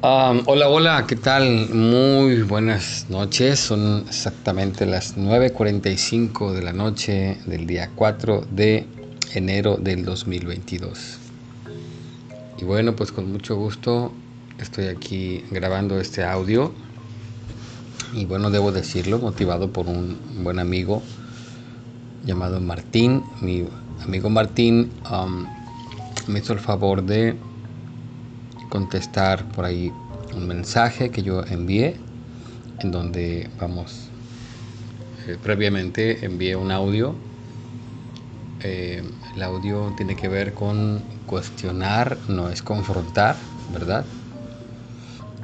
Hola, hola, ¿qué tal? Muy buenas noches. Son exactamente las 9.45 de la noche del día 4 de enero del 2022. Y bueno, pues con mucho gusto estoy aquí grabando este audio. Y bueno, debo decirlo, motivado por un buen amigo llamado Martín. Mi amigo Martín me hizo el favor de contestar por ahí un mensaje que yo envié, en donde, vamos, eh, previamente envié un audio. Eh, el audio tiene que ver con cuestionar, no es confrontar, ¿verdad?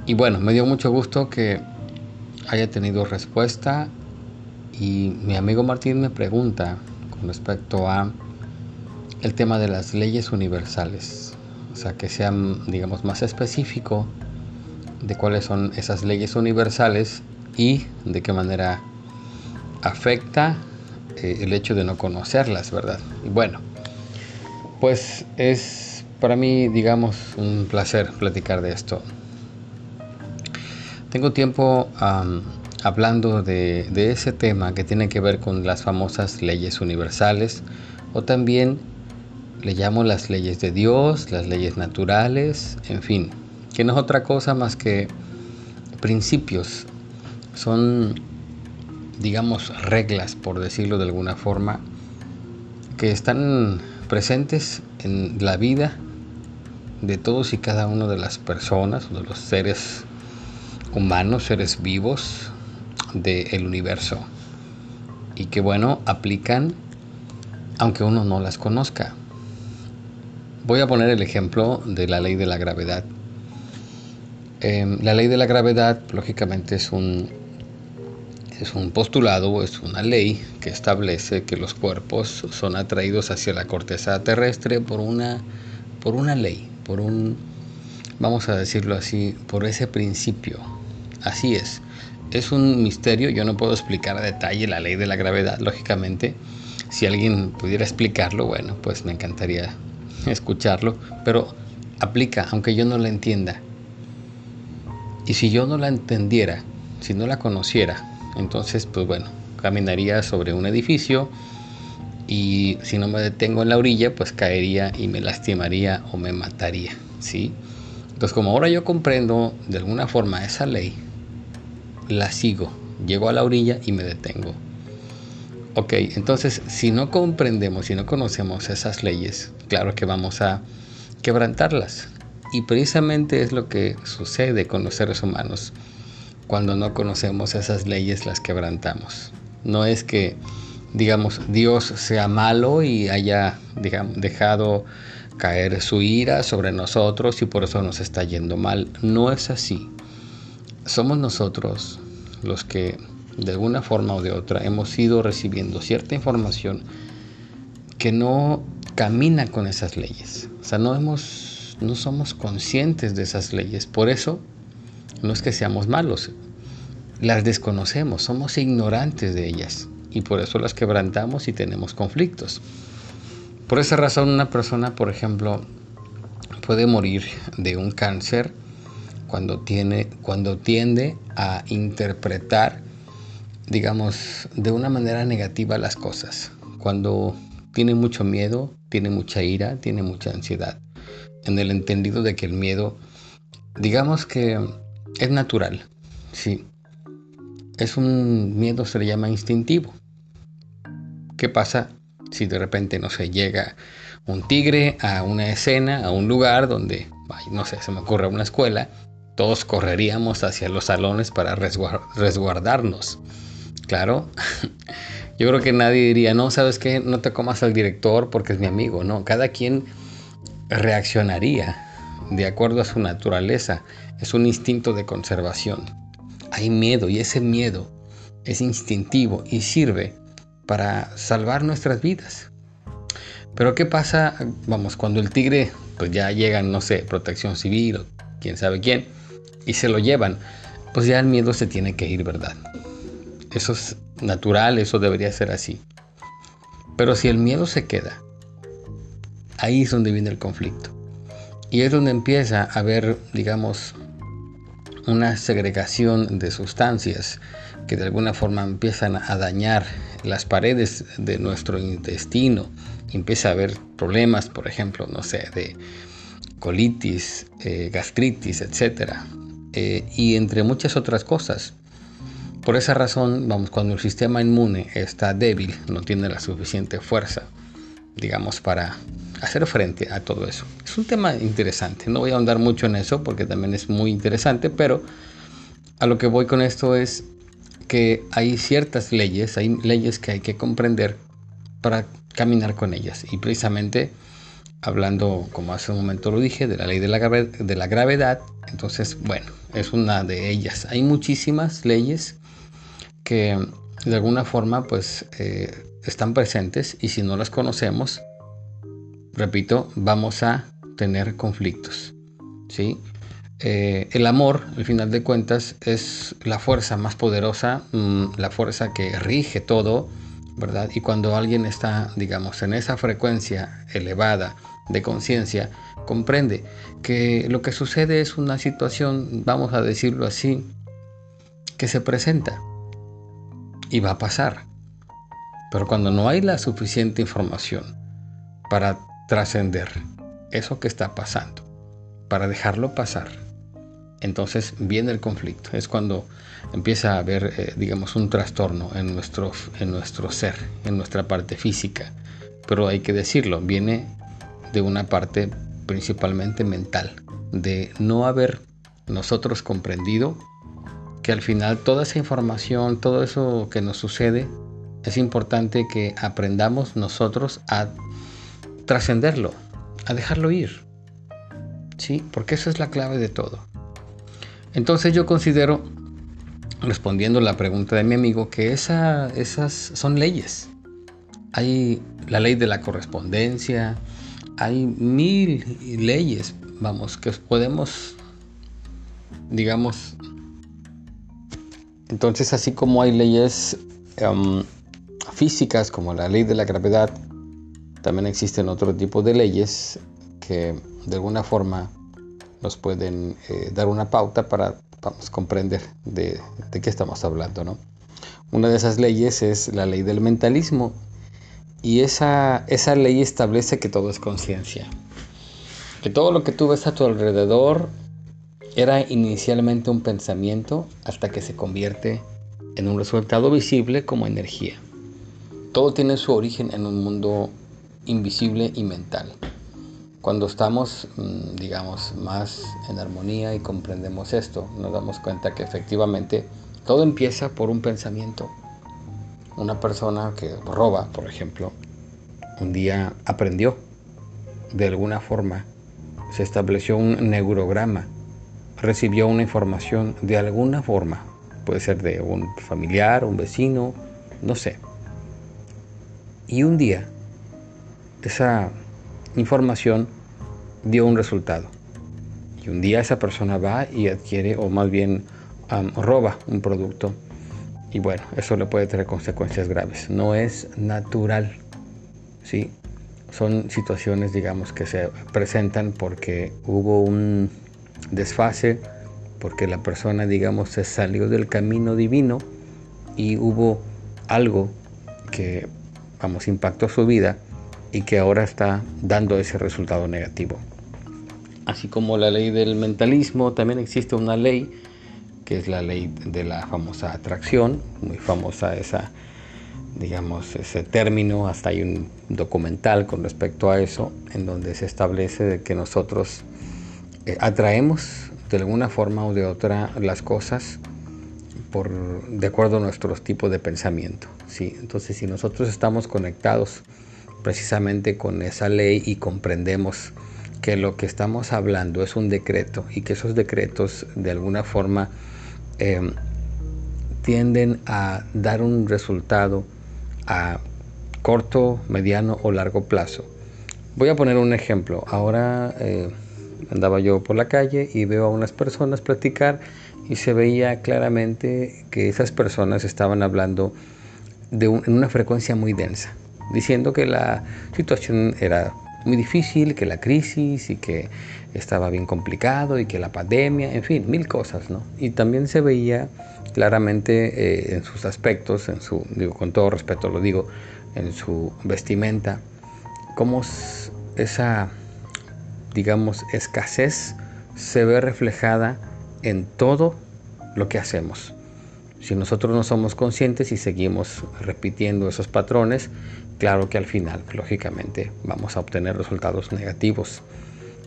Y bueno, me dio mucho gusto que haya tenido respuesta y mi amigo Martín me pregunta con respecto a el tema de las leyes universales o sea, que sean, digamos, más específico de cuáles son esas leyes universales y de qué manera afecta eh, el hecho de no conocerlas, ¿verdad? Y bueno, pues es para mí, digamos, un placer platicar de esto. Tengo tiempo hablando de ese tema que tiene que ver con las famosas leyes universales o también le llamo las leyes de Dios, las leyes naturales, en fin, que no es otra cosa más que principios. Son, digamos, reglas, por decirlo de alguna forma, que están presentes en la vida de todos y cada uno de las personas, de los seres humanos, seres vivos del universo. Y que bueno, aplican aunque uno no las conozca. Voy a poner el ejemplo de la ley de la gravedad. Em, la ley de la gravedad, lógicamente, es un, es un postulado, es una ley que establece que los cuerpos son atraídos hacia la corteza terrestre por una, por una ley, por un, vamos a decirlo así, por ese principio. Así es. Es un misterio, yo no puedo explicar a detalle la ley de la gravedad, lógicamente. Si alguien pudiera explicarlo, bueno, pues me encantaría escucharlo, pero aplica, aunque yo no la entienda. Y si yo no la entendiera, si no la conociera, entonces, pues bueno, caminaría sobre un edificio y si no me detengo en la orilla, pues caería y me lastimaría o me mataría, ¿sí? Entonces, como ahora yo comprendo de alguna forma esa ley, la sigo, llego a la orilla y me detengo. Ok, entonces si no comprendemos, si no conocemos esas leyes, claro que vamos a quebrantarlas. Y precisamente es lo que sucede con los seres humanos. Cuando no conocemos esas leyes, las quebrantamos. No es que, digamos, Dios sea malo y haya dejado caer su ira sobre nosotros y por eso nos está yendo mal. No es así. Somos nosotros los que de alguna forma o de otra hemos ido recibiendo cierta información que no camina con esas leyes. O sea, no, hemos, no somos conscientes de esas leyes. Por eso no es que seamos malos, las desconocemos, somos ignorantes de ellas y por eso las quebrantamos y tenemos conflictos. Por esa razón una persona, por ejemplo, puede morir de un cáncer cuando, tiene, cuando tiende a interpretar digamos, de una manera negativa las cosas. Cuando tiene mucho miedo, tiene mucha ira, tiene mucha ansiedad. En el entendido de que el miedo, digamos que es natural, sí. Es un miedo, se le llama instintivo. ¿Qué pasa si de repente, no se llega un tigre a una escena, a un lugar donde, no sé, se me ocurre una escuela, todos correríamos hacia los salones para resguardarnos. Claro, yo creo que nadie diría, no, sabes qué, no te comas al director porque es mi amigo, no, cada quien reaccionaría de acuerdo a su naturaleza, es un instinto de conservación. Hay miedo y ese miedo es instintivo y sirve para salvar nuestras vidas. Pero ¿qué pasa, vamos, cuando el tigre, pues ya llegan, no sé, protección civil o quién sabe quién, y se lo llevan, pues ya el miedo se tiene que ir, ¿verdad? Eso es natural, eso debería ser así. Pero si el miedo se queda, ahí es donde viene el conflicto. Y es donde empieza a haber, digamos, una segregación de sustancias que de alguna forma empiezan a dañar las paredes de nuestro intestino, empieza a haber problemas, por ejemplo, no sé, de colitis, eh, gastritis, etc. Eh, y entre muchas otras cosas. Por esa razón, vamos, cuando el sistema inmune está débil, no tiene la suficiente fuerza, digamos, para hacer frente a todo eso. Es un tema interesante, no voy a ahondar mucho en eso porque también es muy interesante, pero a lo que voy con esto es que hay ciertas leyes, hay leyes que hay que comprender para caminar con ellas. Y precisamente hablando, como hace un momento lo dije, de la ley de la, de la gravedad, entonces, bueno, es una de ellas. Hay muchísimas leyes que de alguna forma pues eh, están presentes y si no las conocemos, repito, vamos a tener conflictos. ¿sí? Eh, el amor, al final de cuentas, es la fuerza más poderosa, mm, la fuerza que rige todo, ¿verdad? Y cuando alguien está, digamos, en esa frecuencia elevada de conciencia, comprende que lo que sucede es una situación, vamos a decirlo así, que se presenta y va a pasar. Pero cuando no hay la suficiente información para trascender eso que está pasando, para dejarlo pasar, entonces viene el conflicto. Es cuando empieza a haber, eh, digamos, un trastorno en nuestro, en nuestro ser, en nuestra parte física. Pero hay que decirlo, viene de una parte principalmente mental, de no haber nosotros comprendido que al final toda esa información, todo eso que nos sucede, es importante que aprendamos nosotros a trascenderlo, a dejarlo ir. ¿Sí? Porque eso es la clave de todo. Entonces yo considero, respondiendo a la pregunta de mi amigo, que esa, esas son leyes. Hay la ley de la correspondencia, hay mil leyes, vamos, que podemos, digamos, entonces así como hay leyes em, físicas como la ley de la gravedad, también existen otro tipo de leyes que de alguna forma nos pueden eh, dar una pauta para vamos, comprender de, qué estamos hablando. ¿no? Una de esas leyes es la ley del mentalismo y esa, esa ley establece que todo es conciencia. Que todo lo que tú ves a tu alrededor era inicialmente un pensamiento hasta que se convierte en un resultado visible como energía. Todo tiene su origen en un mundo invisible y mental. Cuando estamos, mm, digamos, más en armonía y comprendemos esto, nos damos cuenta que efectivamente todo empieza por un pensamiento. Una persona que roba, por ejemplo, un día aprendió de alguna forma, se estableció un neurograma, recibió una información de alguna forma, puede ser de un familiar, un vecino, no sé. Y un día esa información dio un resultado. Y un día esa persona va y adquiere, o más bien roba un producto. Y bueno, eso le puede tener consecuencias graves. No es natural. ¿sí? Son situaciones, digamos, que se presentan porque hubo un desfase, porque la persona, digamos, se salió del camino divino y hubo algo que, vamos, impactó su vida y que ahora está dando ese resultado negativo. Así como la ley del mentalismo, también existe una ley que es la ley de la famosa atracción, muy famosa esa, digamos, ese término, hasta hay un documental con respecto a eso, en donde se establece que nosotros eh, atraemos de alguna forma o de otra las cosas por, de acuerdo a nuestros tipos de pensamiento. ¿sí? Entonces, si nosotros estamos conectados precisamente con esa ley y comprendemos que lo que estamos hablando es un decreto y que esos decretos de alguna forma em, tienden a dar un resultado a corto, mediano o largo plazo. Voy a poner un ejemplo. Ahora eh, andaba yo por la calle y veo a unas personas platicar y se veía claramente que esas personas estaban hablando de en una frecuencia muy densa diciendo que la situación era muy difícil, que la crisis y que estaba bien complicado y que la pandemia, en fin, mil cosas, ¿no? Y también se veía claramente eh, en sus aspectos, en su, digo, con todo respeto lo digo, en su vestimenta, cómo esa, digamos, escasez se ve reflejada en todo lo que hacemos. Si nosotros no somos conscientes y seguimos repitiendo esos patrones, claro que al final, lógicamente, vamos a obtener resultados negativos.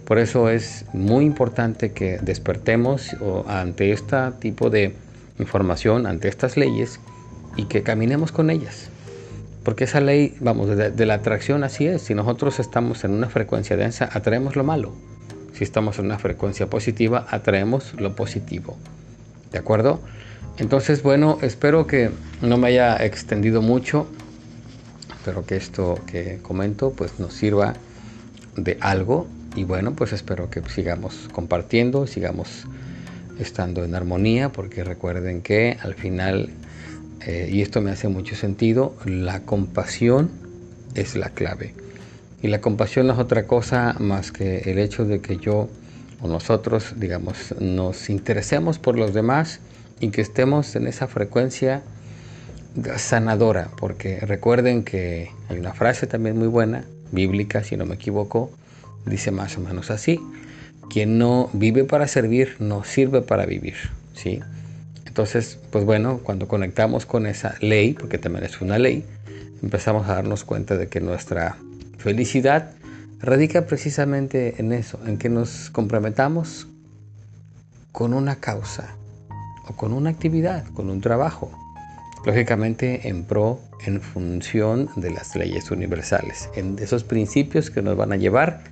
Por eso es muy importante que despertemos ante este tipo de información, ante estas leyes, y que caminemos con ellas. Porque esa ley, vamos, de, la atracción así es. Si nosotros estamos en una frecuencia densa, atraemos lo malo. Si estamos en una frecuencia positiva, atraemos lo positivo. ¿De acuerdo? Entonces, bueno, espero que no me haya extendido mucho. Espero que esto que comento pues nos sirva de algo. Y bueno, pues espero que sigamos compartiendo, sigamos estando en armonía, porque recuerden que al final, eh, y esto me hace mucho sentido, la compasión es la clave. Y la compasión no es otra cosa más que el hecho de que yo o nosotros, digamos, nos interesemos por los demás y que estemos en esa frecuencia sanadora, porque recuerden que hay una frase también muy buena, bíblica, si no me equivoco, dice más o menos así, quien no vive para servir, no sirve para vivir, ¿sí? Entonces, pues bueno, cuando conectamos con esa ley, porque también es una ley, empezamos a darnos cuenta de que nuestra felicidad radica precisamente en eso, en que nos comprometamos con una causa, o con una actividad, con un trabajo, lógicamente en pro, en función de las leyes universales, en esos principios que nos van a llevar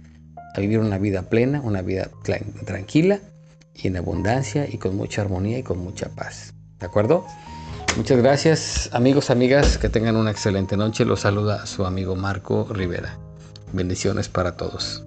a vivir una vida plena, una vida tranquila y en abundancia y con mucha armonía y con mucha paz. ¿De acuerdo? Muchas gracias amigos, amigas, que tengan una excelente noche. Los saluda su amigo Marco Rivera. Bendiciones para todos.